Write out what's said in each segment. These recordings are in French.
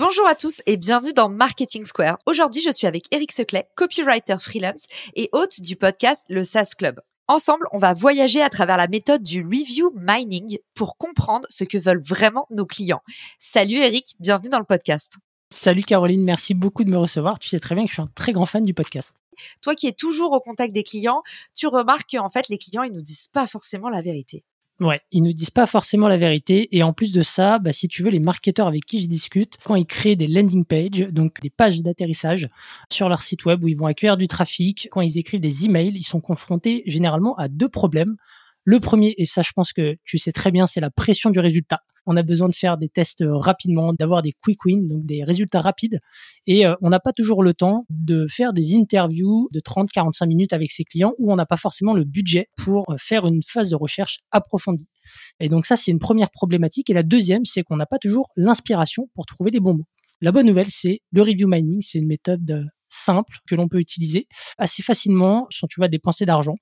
Bonjour à tous et bienvenue dans Marketing Square. Aujourd'hui, je suis avec Eric Seclet, copywriter freelance et hôte du podcast Le SaaS Club. Ensemble, on va voyager à travers la méthode du review mining pour comprendre ce que veulent vraiment nos clients. Salut Eric, bienvenue dans le podcast. Salut Caroline, merci beaucoup de me recevoir. Tu sais très bien que je suis un très grand fan du podcast. Toi qui es toujours au contact des clients, tu remarques qu'en fait les clients ils nous disent pas forcément la vérité. Ouais, ils ne disent pas forcément la vérité. Et en plus de ça, bah, si tu veux, les marketeurs avec qui je discute, quand ils créent des landing pages, donc des pages d'atterrissage sur leur site web où ils vont accueillir du trafic, quand ils écrivent des emails, ils sont confrontés généralement à deux problèmes. Le premier, et ça je pense que tu sais très bien, c'est la pression du résultat on a besoin de faire des tests euh, rapidement, d'avoir des quick wins, donc des résultats rapides. Et euh, on n'a pas toujours le temps de faire des interviews de 30-45 minutes avec ses clients où on n'a pas forcément le budget pour euh, faire une phase de recherche approfondie. Et donc ça, c'est une première problématique. Et la deuxième, c'est qu'on n'a pas toujours l'inspiration pour trouver les bons mots. La bonne nouvelle, c'est le review mining. C'est une méthode simple que l'on peut utiliser assez facilement sans tu vas dépenser d'argent.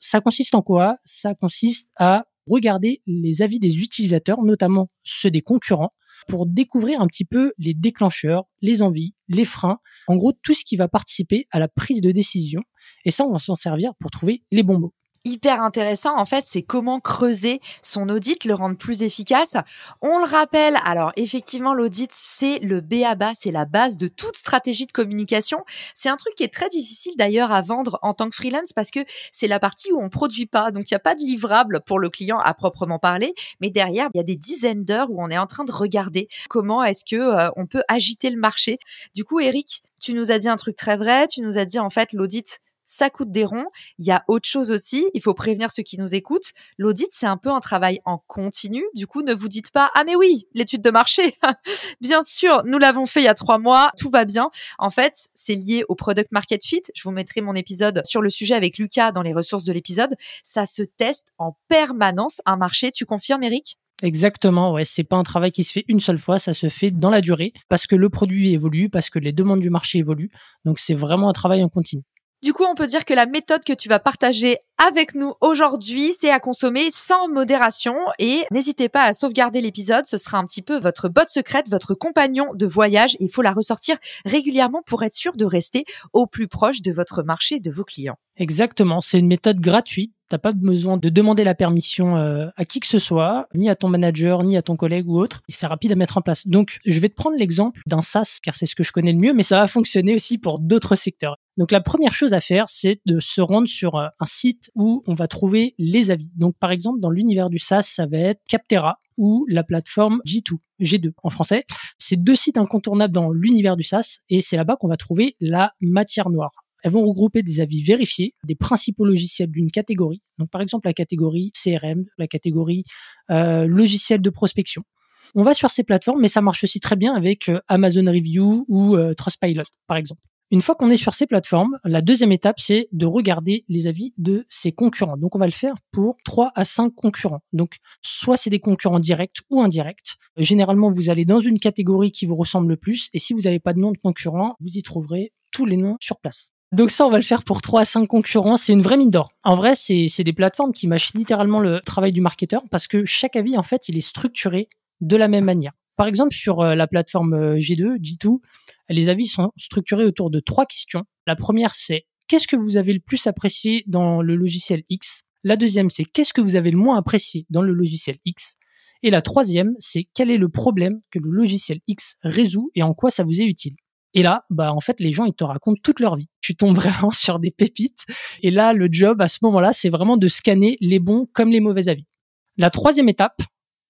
Ça consiste en quoi? Ça consiste à regarder les avis des utilisateurs, notamment ceux des concurrents, pour découvrir un petit peu les déclencheurs, les envies, les freins, en gros tout ce qui va participer à la prise de décision. Et ça, on va s'en servir pour trouver les bons mots hyper intéressant en fait, c'est comment creuser son audit, le rendre plus efficace. On le rappelle, alors effectivement l'audit c'est le B à bas, c'est la base de toute stratégie de communication. C'est un truc qui est très difficile d'ailleurs à vendre en tant que freelance parce que c'est la partie où on produit pas, donc il n'y a pas de livrable pour le client à proprement parler, mais derrière il y a des dizaines d'heures où on est en train de regarder comment est-ce que euh, on peut agiter le marché. Du coup Eric, tu nous as dit un truc très vrai, tu nous as dit en fait l'audit ça coûte des ronds. Il y a autre chose aussi, il faut prévenir ceux qui nous écoutent. L'audit, c'est un peu un travail en continu. Du coup, ne vous dites pas, ah mais oui, l'étude de marché. bien sûr, nous l'avons fait il y a trois mois, tout va bien. En fait, c'est lié au product market fit. Je vous mettrai mon épisode sur le sujet avec Lucas dans les ressources de l'épisode. Ça se teste en permanence un marché. Tu confirmes, Eric? Exactement, ouais, c'est pas un travail qui se fait une seule fois, ça se fait dans la durée parce que le produit évolue, parce que les demandes du marché évoluent. Donc c'est vraiment un travail en continu. Du coup, on peut dire que la méthode que tu vas partager avec nous aujourd'hui, c'est à consommer sans modération et n'hésitez pas à sauvegarder l'épisode, ce sera un petit peu votre botte secrète, votre compagnon de voyage. Il faut la ressortir régulièrement pour être sûr de rester au plus proche de votre marché, de vos clients. Exactement, c'est une méthode gratuite. Pas besoin de demander la permission euh, à qui que ce soit, ni à ton manager, ni à ton collègue ou autre. C'est rapide à mettre en place. Donc, je vais te prendre l'exemple d'un SaaS, car c'est ce que je connais le mieux, mais ça va fonctionner aussi pour d'autres secteurs. Donc, la première chose à faire, c'est de se rendre sur euh, un site où on va trouver les avis. Donc, par exemple, dans l'univers du SaaS, ça va être Captera ou la plateforme G2, G2 en français. C'est deux sites incontournables dans l'univers du SaaS et c'est là-bas qu'on va trouver la matière noire. Elles vont regrouper des avis vérifiés des principaux logiciels d'une catégorie. Donc par exemple la catégorie CRM, la catégorie euh, logiciel de prospection. On va sur ces plateformes, mais ça marche aussi très bien avec euh, Amazon Review ou euh, Trustpilot, par exemple. Une fois qu'on est sur ces plateformes, la deuxième étape, c'est de regarder les avis de ses concurrents. Donc, on va le faire pour 3 à 5 concurrents. Donc, soit c'est des concurrents directs ou indirects. Généralement, vous allez dans une catégorie qui vous ressemble le plus. Et si vous n'avez pas de nom de concurrent, vous y trouverez tous les noms sur place. Donc ça, on va le faire pour 3 à 5 concurrents. C'est une vraie mine d'or. En vrai, c'est des plateformes qui mâchent littéralement le travail du marketeur parce que chaque avis, en fait, il est structuré de la même manière. Par exemple, sur euh, la plateforme euh, G2, G2, les avis sont structurés autour de trois questions. La première, c'est qu'est-ce que vous avez le plus apprécié dans le logiciel X? La deuxième, c'est qu'est-ce que vous avez le moins apprécié dans le logiciel X? Et la troisième, c'est quel est le problème que le logiciel X résout et en quoi ça vous est utile? Et là, bah en fait, les gens ils te racontent toute leur vie. Tu tombes vraiment sur des pépites. Et là, le job à ce moment-là, c'est vraiment de scanner les bons comme les mauvais avis. La troisième étape,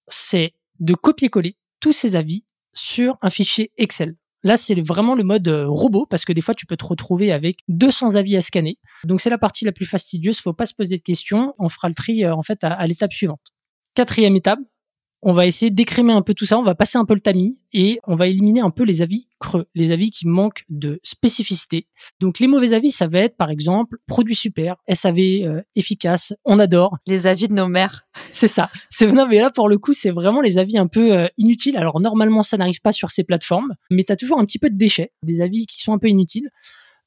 c'est de copier-coller tous ces avis sur un fichier Excel. Là, c'est vraiment le mode euh, robot parce que des fois, tu peux te retrouver avec 200 avis à scanner. Donc, c'est la partie la plus fastidieuse. Faut pas se poser de questions. On fera le tri euh, en fait à l'étape suivante. Quatrième étape, on va essayer d'écrémer un peu tout ça, on va passer un peu le tamis et on va éliminer un peu les avis creux, les avis qui manquent de spécificité. Donc les mauvais avis, ça va être par exemple produit super, SAV euh, efficace, on adore. Les avis de nos mères. C'est ça. C'est non mais là pour le coup, c'est vraiment les avis un peu euh, inutiles. Alors normalement, ça n'arrive pas sur ces plateformes, mais tu as toujours un petit peu de déchets, des avis qui sont un peu inutiles.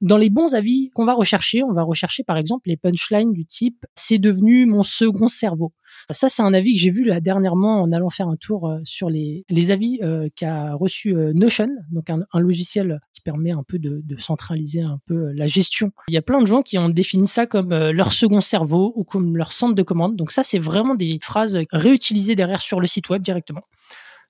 Dans les bons avis qu'on va rechercher, on va rechercher par exemple les punchlines du type c'est devenu mon second cerveau. Ça, c'est un avis que j'ai vu dernièrement en allant faire un tour euh, sur les, les avis euh, qu'a reçu euh, Notion, donc un, logiciel qui permet un peu de, de, centraliser un peu la gestion. Il y a plein de gens qui ont défini ça comme leur second cerveau ou comme leur centre de commande. Donc ça, c'est vraiment des phrases réutilisées derrière sur le site web directement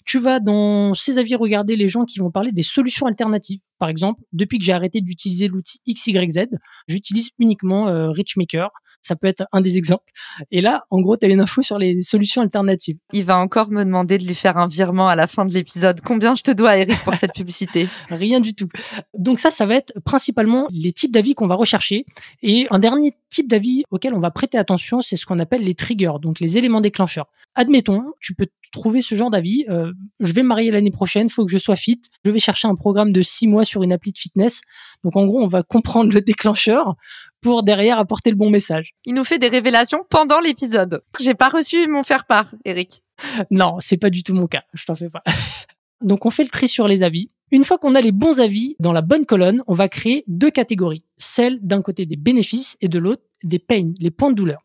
tu vas dans ces avis regarder les gens qui vont parler des solutions alternatives. Par exemple, depuis que j'ai arrêté d'utiliser l'outil XYZ, j'utilise uniquement euh, Richmaker. Ça peut être un des exemples. Et là, en gros, tu as une info sur les solutions alternatives. Il va encore me demander de lui faire un virement à la fin de l'épisode. Combien je te dois, Eric, pour cette publicité? Rien du tout. Donc ça, ça va être principalement les types d'avis qu'on va rechercher. Et un dernier type d'avis auquel on va prêter attention, c'est ce qu'on appelle les triggers, donc les éléments déclencheurs. Admettons, tu peux trouver ce genre d'avis. Euh, je vais me marier l'année prochaine, faut que je sois fit. Je vais chercher un programme de six mois sur une appli de fitness. Donc en gros, on va comprendre le déclencheur pour derrière apporter le bon message. Il nous fait des révélations pendant l'épisode. J'ai pas reçu mon faire part, Eric. Non, c'est pas du tout mon cas. Je t'en fais pas. Donc on fait le tri sur les avis. Une fois qu'on a les bons avis dans la bonne colonne, on va créer deux catégories. Celle d'un côté des bénéfices et de l'autre des pains, les points de douleur.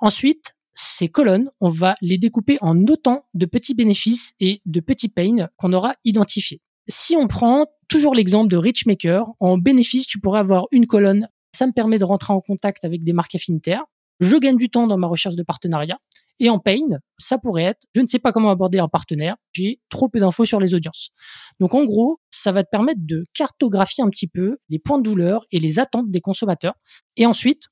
Ensuite, ces colonnes, on va les découper en autant de petits bénéfices et de petits pains qu'on aura identifiés. Si on prend toujours l'exemple de Richmaker, en bénéfice, tu pourrais avoir une colonne. Ça me permet de rentrer en contact avec des marques affinitaires. Je gagne du temps dans ma recherche de partenariat. Et en pain, ça pourrait être, je ne sais pas comment aborder un partenaire, j'ai trop peu d'infos sur les audiences. Donc en gros, ça va te permettre de cartographier un petit peu les points de douleur et les attentes des consommateurs. Et ensuite,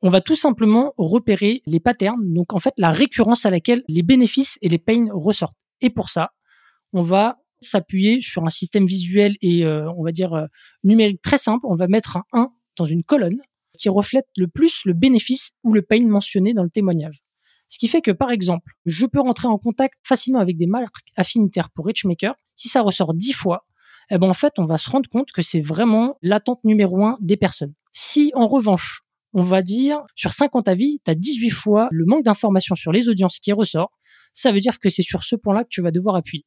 on va tout simplement repérer les patterns, donc en fait la récurrence à laquelle les bénéfices et les pains ressortent. Et pour ça, on va s'appuyer sur un système visuel et euh, on va dire euh, numérique très simple. On va mettre un 1 dans une colonne qui reflète le plus le bénéfice ou le pain mentionné dans le témoignage. Ce qui fait que, par exemple, je peux rentrer en contact facilement avec des marques affinitaires pour Richmaker. Si ça ressort 10 fois, eh ben, en fait, on va se rendre compte que c'est vraiment l'attente numéro un des personnes. Si, en revanche, on va dire, sur 50 avis, tu as 18 fois le manque d'informations sur les audiences qui ressort. Ça veut dire que c'est sur ce point-là que tu vas devoir appuyer.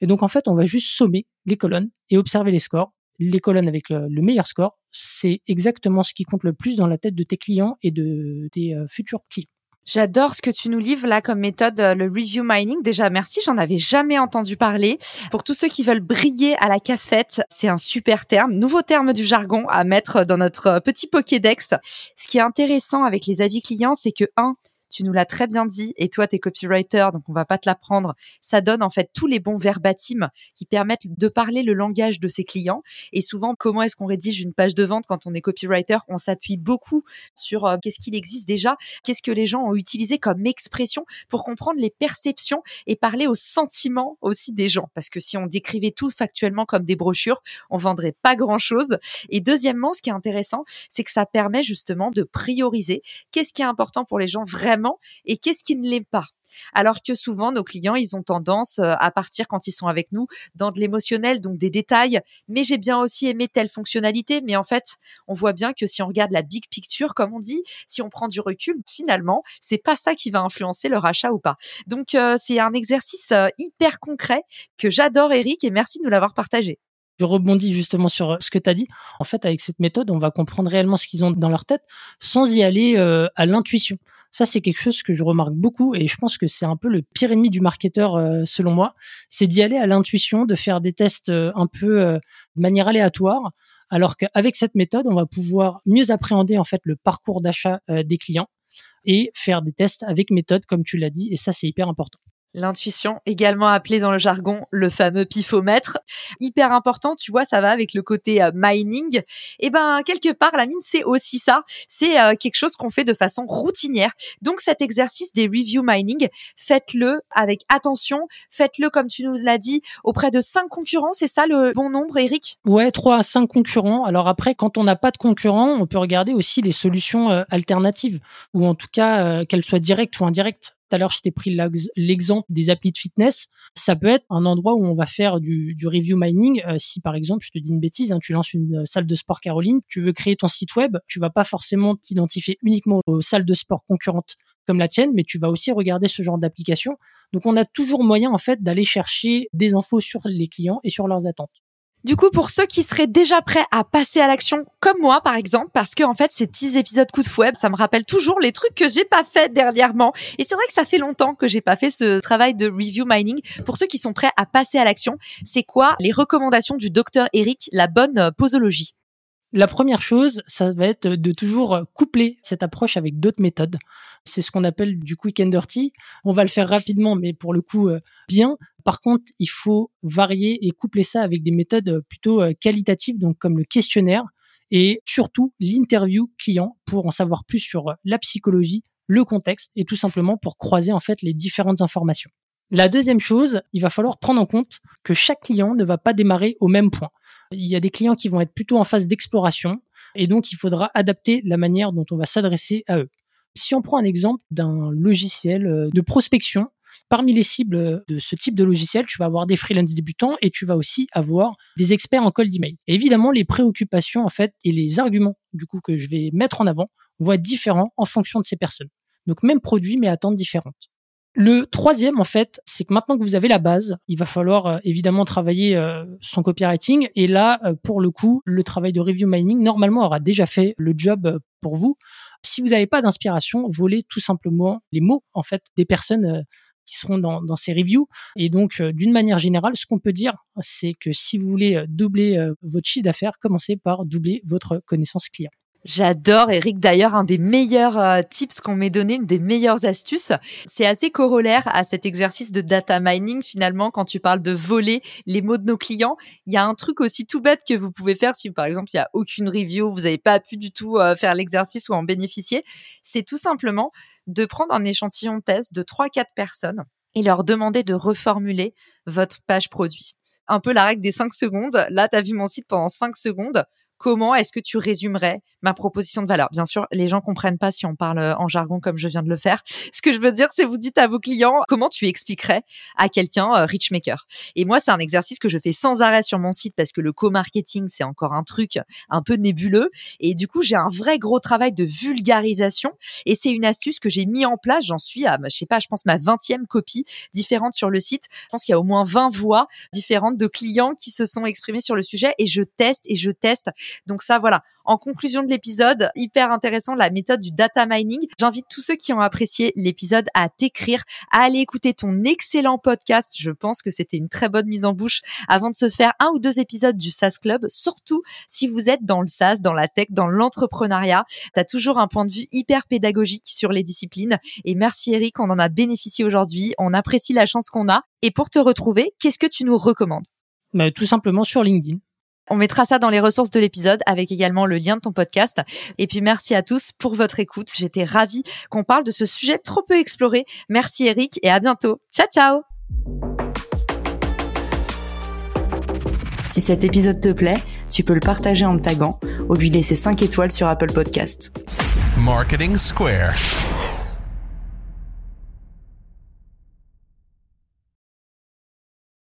Et donc, en fait, on va juste sommer les colonnes et observer les scores. Les colonnes avec le, meilleur score, c'est exactement ce qui compte le plus dans la tête de tes clients et de tes euh, futurs clients. J'adore ce que tu nous livres là comme méthode, euh, le review mining. Déjà, merci, j'en avais jamais entendu parler. Pour tous ceux qui veulent briller à la cafette, c'est un super terme, nouveau terme du jargon à mettre dans notre petit Pokédex. Ce qui est intéressant avec les avis clients, c'est que un, tu nous l'as très bien dit, et toi, t'es copywriter, donc on va pas te l'apprendre. Ça donne en fait tous les bons verbatims qui permettent de parler le langage de ses clients. Et souvent, comment est-ce qu'on rédige une page de vente quand on est copywriter? On s'appuie beaucoup sur euh, qu'est-ce qu'il existe déjà, qu'est-ce que les gens ont utilisé comme expression pour comprendre les perceptions et parler aux sentiments aussi des gens? Parce que si on décrivait tout factuellement comme des brochures, on vendrait pas grand-chose. Et deuxièmement, ce qui est intéressant, c'est que ça permet justement de prioriser qu'est-ce qui est important pour les gens vraiment et qu'est-ce qui ne l'est pas. Alors que souvent, nos clients, ils ont tendance euh, à partir quand ils sont avec nous dans de l'émotionnel, donc des détails. Mais j'ai bien aussi aimé telle fonctionnalité. Mais en fait, on voit bien que si on regarde la big picture, comme on dit, si on prend du recul, finalement, c'est pas ça qui va influencer leur achat ou pas. Donc, euh, c'est un exercice euh, hyper concret que j'adore, Eric, et merci de nous l'avoir partagé. Je rebondis justement sur ce que tu as dit. En fait, avec cette méthode, on va comprendre réellement ce qu'ils ont dans leur tête sans y aller à l'intuition. Ça, c'est quelque chose que je remarque beaucoup et je pense que c'est un peu le pire ennemi du marketeur, euh, selon moi. C'est d'y aller à l'intuition, de faire des tests euh, un peu euh, de manière aléatoire. Alors qu'avec cette méthode, on va pouvoir mieux appréhender en fait le parcours d'achat des clients et faire des tests avec méthode, comme tu l'as dit. Et ça, c'est hyper important. L'intuition, également appelée dans le jargon le fameux pifomètre, hyper important, tu vois, ça va avec le côté euh, mining. Et eh ben quelque part, la mine c'est aussi ça, c'est euh, quelque chose qu'on fait de façon routinière. Donc cet exercice des review mining, faites-le avec attention, faites-le comme tu nous l'as dit auprès de cinq concurrents, c'est ça le bon nombre, Eric? Ouais, trois à cinq concurrents. Alors après, quand on n'a pas de concurrents, on peut regarder aussi les solutions euh, alternatives, ou en tout cas qu'elles soient directes ou indirectes tout à l'heure, je t'ai pris l'exemple des applis de fitness. Ça peut être un endroit où on va faire du, review mining. Euh, si par exemple, je te dis une bêtise, hein, tu lances une euh, salle de sport Caroline, tu veux créer ton site web, tu vas pas forcément t'identifier uniquement aux salles de sport concurrentes comme la tienne, mais tu vas aussi regarder ce genre d'application. Donc on a toujours moyen en fait d'aller chercher des infos sur les clients et sur leurs attentes. Du coup, pour ceux qui seraient déjà prêts à passer à l'action, comme moi par exemple, parce que en fait ces petits épisodes coup de fouet, ça me rappelle toujours les trucs que j'ai pas fait dernièrement. Et c'est vrai que ça fait longtemps que j'ai pas fait ce travail de review mining. Pour ceux qui sont prêts à passer à l'action, c'est quoi les recommandations du docteur Eric, la bonne posologie? La première chose, ça va être de toujours coupler cette approche avec d'autres méthodes. C'est ce qu'on appelle du quick and dirty. On va le faire rapidement, mais pour le coup, euh, bien. Par contre, il faut varier et coupler ça avec des méthodes plutôt euh, qualitatives, donc comme le questionnaire et surtout l'interview client pour en savoir plus sur la psychologie, le contexte et tout simplement pour croiser en fait les différentes informations. La deuxième chose, il va falloir prendre en compte que chaque client ne va pas démarrer au même point. Il y a des clients qui vont être plutôt en phase d'exploration et donc il faudra adapter la manière dont on va s'adresser à eux. Si on prend un exemple d'un logiciel euh, de prospection, parmi les cibles de ce type de logiciel, tu vas avoir des freelance débutants et tu vas aussi avoir des experts en cold email. Évidemment, les préoccupations en fait et les arguments du coup que je vais mettre en avant vont être différents en fonction de ces personnes. Donc même produit mais attentes différentes. Le troisième, en fait, c'est que maintenant que vous avez la base, il va falloir euh, évidemment travailler euh, son copywriting. Et là, euh, pour le coup, le travail de review mining, normalement, aura déjà fait le job pour vous. Si vous n'avez pas d'inspiration, volez tout simplement les mots, en fait, des personnes qui seront dans, dans ces reviews. Et donc, d'une manière générale, ce qu'on peut dire, c'est que si vous voulez doubler votre chiffre d'affaires, commencez par doubler votre connaissance client. J'adore Eric. D'ailleurs, un des meilleurs euh, tips qu'on m'ait donné, une des meilleures astuces, c'est assez corollaire à cet exercice de data mining. Finalement, quand tu parles de voler les mots de nos clients, il y a un truc aussi tout bête que vous pouvez faire si, par exemple, il y a aucune review, vous n'avez pas pu du tout euh, faire l'exercice ou en bénéficier. C'est tout simplement de prendre un échantillon test de 3-4 personnes et leur demander de reformuler votre page produit un peu la règle des 5 secondes. Là, tu as vu mon site pendant 5 secondes comment est-ce que tu résumerais ma proposition de valeur? Bien sûr, les gens comprennent pas si on parle euh, en jargon comme je viens de le faire. Ce que je veux dire, c'est vous dites à vos clients comment tu expliquerais à quelqu'un euh, Richmaker. Et moi, c'est un exercice que je fais sans arrêt sur mon site parce que le co-marketing, c'est encore un truc un peu nébuleux. Et du coup, j'ai un vrai gros travail de vulgarisation. Et c'est une astuce que j'ai mis en place. J'en suis à, je sais pas, je pense ma 20e copie différente sur le site. Je pense qu'il y a au moins 20 voix différentes de clients qui se sont exprimés sur le sujet et je teste et je teste donc ça, voilà. En conclusion de l'épisode, hyper intéressant, la méthode du data mining. J'invite tous ceux qui ont apprécié l'épisode à t'écrire, à aller écouter ton excellent podcast. Je pense que c'était une très bonne mise en bouche avant de se faire un ou deux épisodes du SaaS Club, surtout si vous êtes dans le SaaS, dans la tech, dans l'entrepreneuriat. Tu as toujours un point de vue hyper pédagogique sur les disciplines. Et merci Eric, on en a bénéficié aujourd'hui. On apprécie la chance qu'on a. Et pour te retrouver, qu'est-ce que tu nous recommandes? Bah, Tout simplement sur LinkedIn. On mettra ça dans les ressources de l'épisode avec également le lien de ton podcast. Et puis merci à tous pour votre écoute. J'étais ravie qu'on parle de ce sujet trop peu exploré. Merci Eric et à bientôt. Ciao ciao Si cet épisode te plaît, tu peux le partager en me taguant ou lui laisser 5 étoiles sur Apple Podcast. Marketing Square.